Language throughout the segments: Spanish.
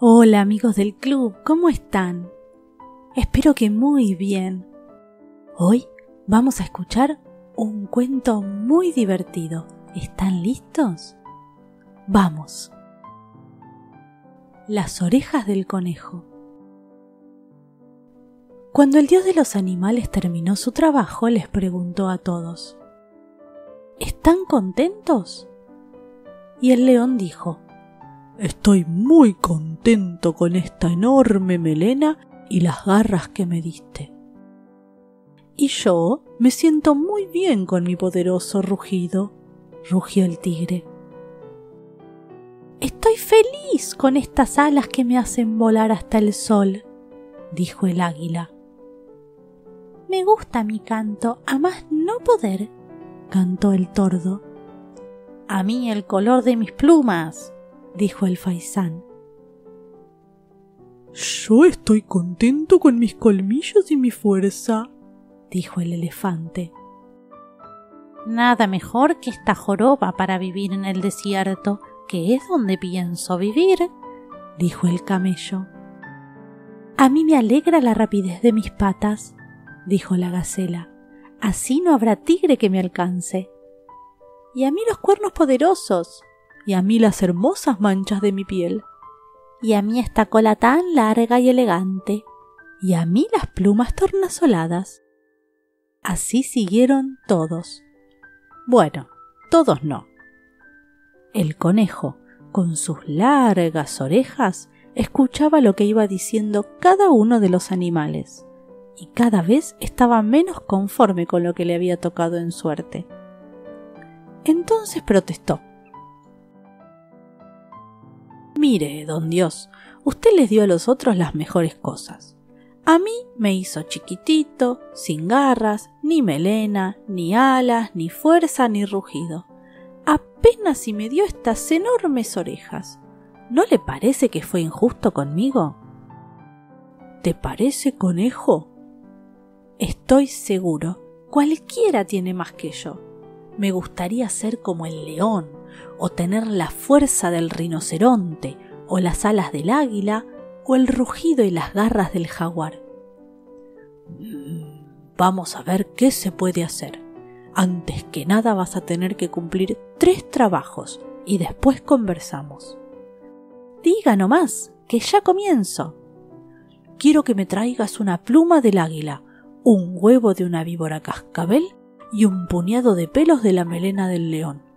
Hola amigos del club, ¿cómo están? Espero que muy bien. Hoy vamos a escuchar un cuento muy divertido. ¿Están listos? Vamos. Las orejas del conejo. Cuando el dios de los animales terminó su trabajo, les preguntó a todos, ¿Están contentos? Y el león dijo, Estoy muy contento con esta enorme melena y las garras que me diste. Y yo me siento muy bien con mi poderoso rugido, rugió el tigre. Estoy feliz con estas alas que me hacen volar hasta el sol, dijo el águila. Me gusta mi canto, a más no poder, cantó el tordo. A mí el color de mis plumas, dijo el faisán. Yo estoy contento con mis colmillos y mi fuerza, dijo el elefante. Nada mejor que esta joroba para vivir en el desierto, que es donde pienso vivir, dijo el camello. A mí me alegra la rapidez de mis patas, dijo la gacela. Así no habrá tigre que me alcance. Y a mí los cuernos poderosos, y a mí las hermosas manchas de mi piel, y a mí esta cola tan larga y elegante, y a mí las plumas tornasoladas. Así siguieron todos. Bueno, todos no. El conejo, con sus largas orejas, escuchaba lo que iba diciendo cada uno de los animales, y cada vez estaba menos conforme con lo que le había tocado en suerte. Entonces protestó. Mire, don Dios, usted les dio a los otros las mejores cosas. A mí me hizo chiquitito, sin garras, ni melena, ni alas, ni fuerza, ni rugido. Apenas si me dio estas enormes orejas. ¿No le parece que fue injusto conmigo? ¿Te parece, conejo? Estoy seguro, cualquiera tiene más que yo. Me gustaría ser como el león, o tener la fuerza del rinoceronte, o las alas del águila, o el rugido y las garras del jaguar. Mm, vamos a ver qué se puede hacer. Antes que nada vas a tener que cumplir tres trabajos y después conversamos. Diga nomás, que ya comienzo. Quiero que me traigas una pluma del águila, un huevo de una víbora cascabel y un puñado de pelos de la melena del león.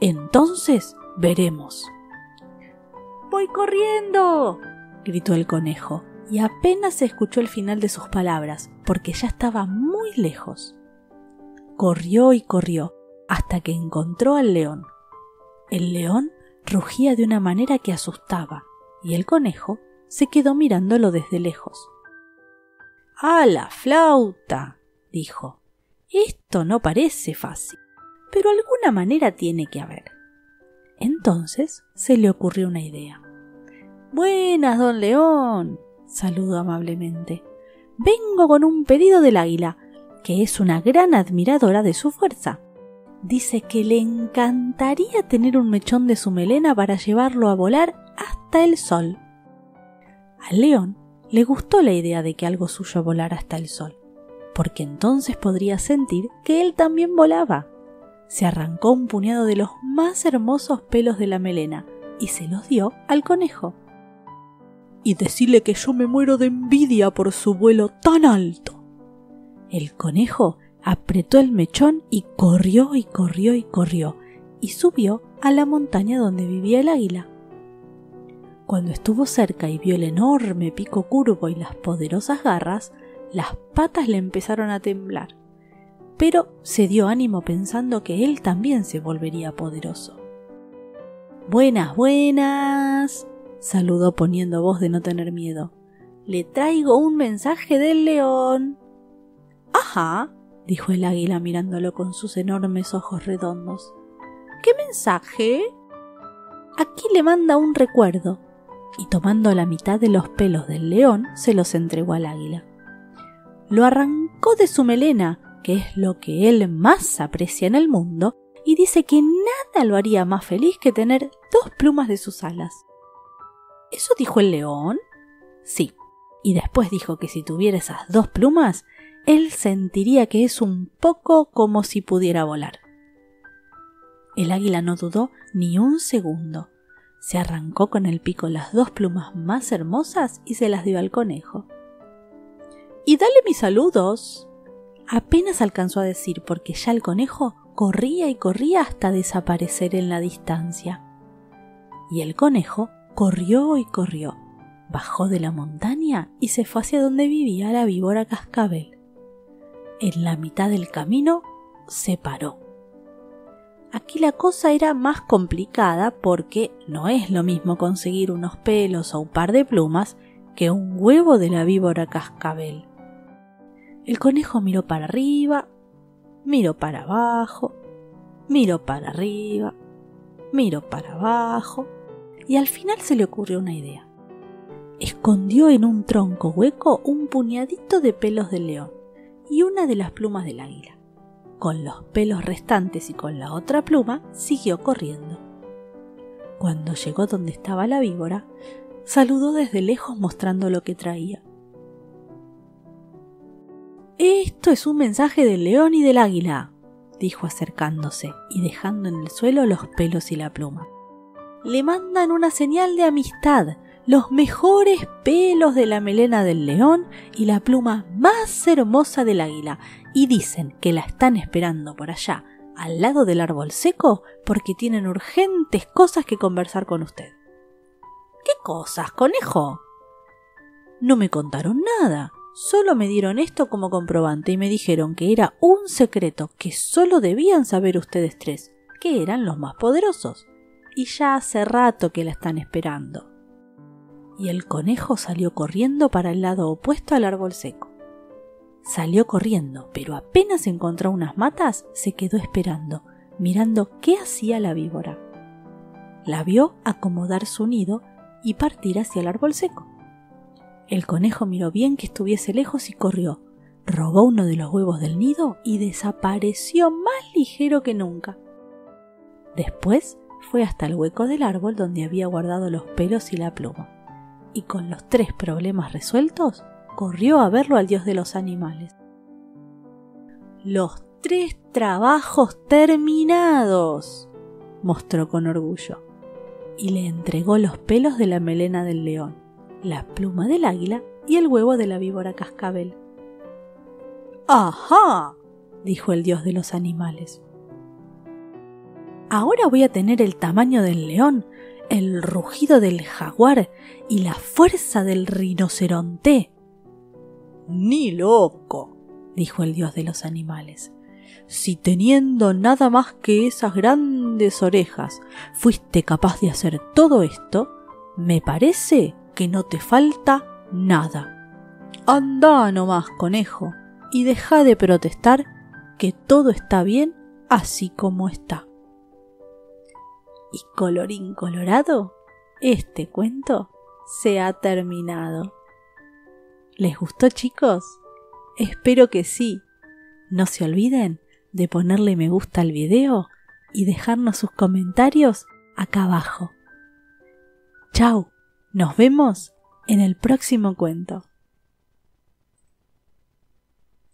Entonces veremos. Voy corriendo. gritó el conejo, y apenas se escuchó el final de sus palabras, porque ya estaba muy lejos. Corrió y corrió, hasta que encontró al león. El león rugía de una manera que asustaba, y el conejo se quedó mirándolo desde lejos. ¡A la flauta! dijo. Esto no parece fácil pero alguna manera tiene que haber. Entonces se le ocurrió una idea. Buenas, don León, saludó amablemente. Vengo con un pedido del águila, que es una gran admiradora de su fuerza. Dice que le encantaría tener un mechón de su melena para llevarlo a volar hasta el sol. Al león le gustó la idea de que algo suyo volara hasta el sol, porque entonces podría sentir que él también volaba se arrancó un puñado de los más hermosos pelos de la melena y se los dio al conejo. Y decirle que yo me muero de envidia por su vuelo tan alto. El conejo apretó el mechón y corrió y corrió y corrió y subió a la montaña donde vivía el águila. Cuando estuvo cerca y vio el enorme pico curvo y las poderosas garras, las patas le empezaron a temblar pero se dio ánimo pensando que él también se volvería poderoso. Buenas, buenas, saludó poniendo voz de no tener miedo. Le traigo un mensaje del león. Ajá, dijo el águila mirándolo con sus enormes ojos redondos. ¿Qué mensaje? Aquí le manda un recuerdo, y tomando la mitad de los pelos del león se los entregó al águila. Lo arrancó de su melena que es lo que él más aprecia en el mundo, y dice que nada lo haría más feliz que tener dos plumas de sus alas. ¿Eso dijo el león? Sí. Y después dijo que si tuviera esas dos plumas, él sentiría que es un poco como si pudiera volar. El águila no dudó ni un segundo. Se arrancó con el pico las dos plumas más hermosas y se las dio al conejo. Y dale mis saludos. Apenas alcanzó a decir porque ya el conejo corría y corría hasta desaparecer en la distancia. Y el conejo corrió y corrió, bajó de la montaña y se fue hacia donde vivía la víbora cascabel. En la mitad del camino se paró. Aquí la cosa era más complicada porque no es lo mismo conseguir unos pelos o un par de plumas que un huevo de la víbora cascabel. El conejo miró para arriba, miró para abajo, miró para arriba, miró para abajo, y al final se le ocurrió una idea. Escondió en un tronco hueco un puñadito de pelos del león y una de las plumas del águila. Con los pelos restantes y con la otra pluma siguió corriendo. Cuando llegó donde estaba la víbora, saludó desde lejos mostrando lo que traía. Esto es un mensaje del león y del águila, dijo acercándose y dejando en el suelo los pelos y la pluma. Le mandan una señal de amistad, los mejores pelos de la melena del león y la pluma más hermosa del águila, y dicen que la están esperando por allá, al lado del árbol seco, porque tienen urgentes cosas que conversar con usted. ¿Qué cosas, conejo? No me contaron nada. Solo me dieron esto como comprobante y me dijeron que era un secreto que solo debían saber ustedes tres, que eran los más poderosos. Y ya hace rato que la están esperando. Y el conejo salió corriendo para el lado opuesto al árbol seco. Salió corriendo, pero apenas encontró unas matas, se quedó esperando, mirando qué hacía la víbora. La vio acomodar su nido y partir hacia el árbol seco. El conejo miró bien que estuviese lejos y corrió. Robó uno de los huevos del nido y desapareció más ligero que nunca. Después fue hasta el hueco del árbol donde había guardado los pelos y la pluma. Y con los tres problemas resueltos, corrió a verlo al dios de los animales. Los tres trabajos terminados, mostró con orgullo, y le entregó los pelos de la melena del león la pluma del águila y el huevo de la víbora cascabel. ¡Ajá! dijo el dios de los animales. Ahora voy a tener el tamaño del león, el rugido del jaguar y la fuerza del rinoceronte. Ni loco, dijo el dios de los animales. Si teniendo nada más que esas grandes orejas fuiste capaz de hacer todo esto, me parece que no te falta nada. Anda nomás, conejo, y deja de protestar que todo está bien así como está. Y colorín colorado, este cuento se ha terminado. ¿Les gustó chicos? Espero que sí. No se olviden de ponerle me gusta al video y dejarnos sus comentarios acá abajo. Chao. Nos vemos en el próximo cuento.